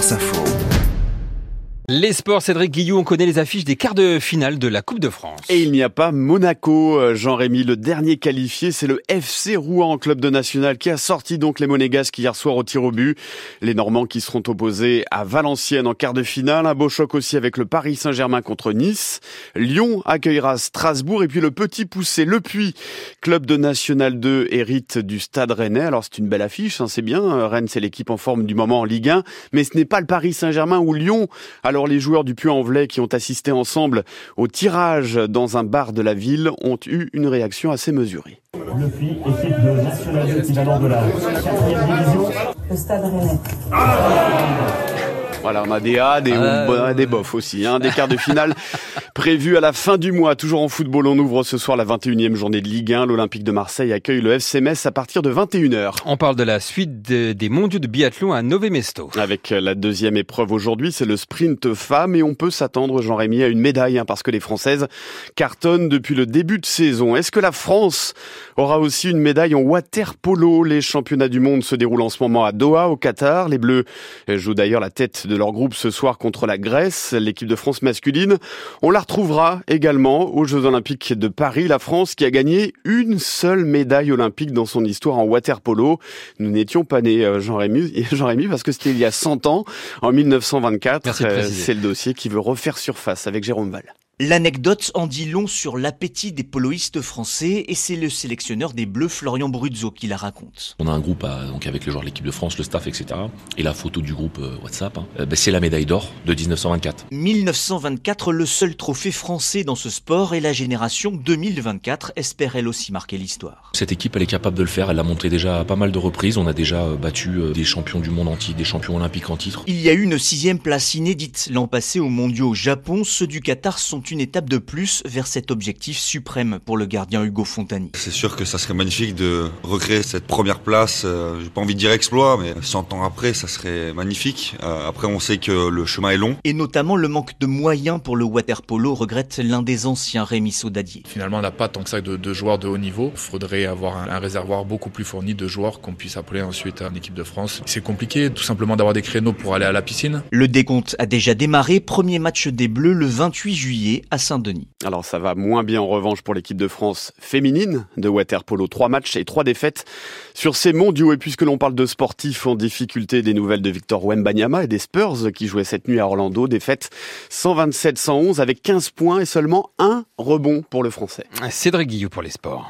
France Info. Les sports, Cédric Guillou, on connaît les affiches des quarts de finale de la Coupe de France. Et il n'y a pas Monaco, euh, Jean-Rémy, le dernier qualifié, c'est le FC Rouen, club de national, qui a sorti donc les Monégasques hier soir au tir au but. Les Normands qui seront opposés à Valenciennes en quart de finale. Un beau choc aussi avec le Paris Saint-Germain contre Nice. Lyon accueillera Strasbourg et puis le petit poussé Le Puy, club de national 2, hérite du Stade Rennais. Alors c'est une belle affiche, hein, c'est bien. Rennes, c'est l'équipe en forme du moment en Ligue 1, mais ce n'est pas le Paris Saint-Germain ou Lyon. Alors alors les joueurs du Puy-en-Velay qui ont assisté ensemble au tirage dans un bar de la ville ont eu une réaction assez mesurée. Le Puy, équipe de National équivalent de la 4 division. Le Stade Rennais. Voilà, on a des A, des, euh... des bofs aussi. Hein, des quarts de finale prévus à la fin du mois. Toujours en football, on ouvre ce soir la 21e journée de Ligue 1. L'Olympique de Marseille accueille le FC Metz à partir de 21h. On parle de la suite des mondiaux de biathlon à Nové Mesto. Avec la deuxième épreuve aujourd'hui, c'est le sprint femme et on peut s'attendre, Jean-Rémy, à une médaille hein, parce que les Françaises cartonnent depuis le début de saison. Est-ce que la France aura aussi une médaille en water polo Les championnats du monde se déroulent en ce moment à Doha, au Qatar. Les Bleus jouent d'ailleurs la tête de leur groupe ce soir contre la Grèce, l'équipe de France masculine. On la retrouvera également aux Jeux Olympiques de Paris, la France qui a gagné une seule médaille olympique dans son histoire en water polo. Nous n'étions pas nés, euh, Jean-Rémy, Jean-Rémy, parce que c'était il y a 100 ans, en 1924. Euh, c'est le dossier qui veut refaire surface avec Jérôme Val. L'anecdote en dit long sur l'appétit des poloistes français et c'est le sélectionneur des Bleus Florian Bruzzo qui la raconte. On a un groupe donc avec les joueurs de l'équipe de France, le staff, etc. Et la photo du groupe euh, WhatsApp, hein. euh, ben, c'est la médaille d'or de 1924. 1924, le seul trophée français dans ce sport et la génération 2024 espère elle aussi marquer l'histoire. Cette équipe, elle est capable de le faire. Elle l'a montré déjà à pas mal de reprises. On a déjà euh, battu des champions du monde entier, des champions olympiques en titre. Il y a eu une sixième place inédite l'an passé aux Mondiaux au Japon. Ceux du Qatar sont une étape de plus vers cet objectif suprême pour le gardien Hugo Fontani. C'est sûr que ça serait magnifique de recréer cette première place. Euh, j'ai pas envie de dire exploit, mais 100 ans après, ça serait magnifique. Euh, après, on sait que le chemin est long. Et notamment le manque de moyens pour le water polo, regrette l'un des anciens Rémi Saudadier. Finalement, on n'a pas tant que ça de, joueurs de haut niveau. Il faudrait avoir un, réservoir beaucoup plus fourni de joueurs qu'on puisse appeler ensuite en équipe de France. C'est compliqué tout simplement d'avoir des créneaux pour aller à la piscine. Le décompte a déjà démarré. Premier match des Bleus le 28 juillet à saint denis Alors ça va moins bien en revanche pour l'équipe de France féminine de waterpolo. Trois matchs et trois défaites sur ces mondiaux. Et puisque l'on parle de sportifs en difficulté, des nouvelles de Victor Wembanyama et des Spurs qui jouaient cette nuit à Orlando. Défaite 127-111 avec 15 points et seulement un rebond pour le Français. Cédric Guillou pour les sports.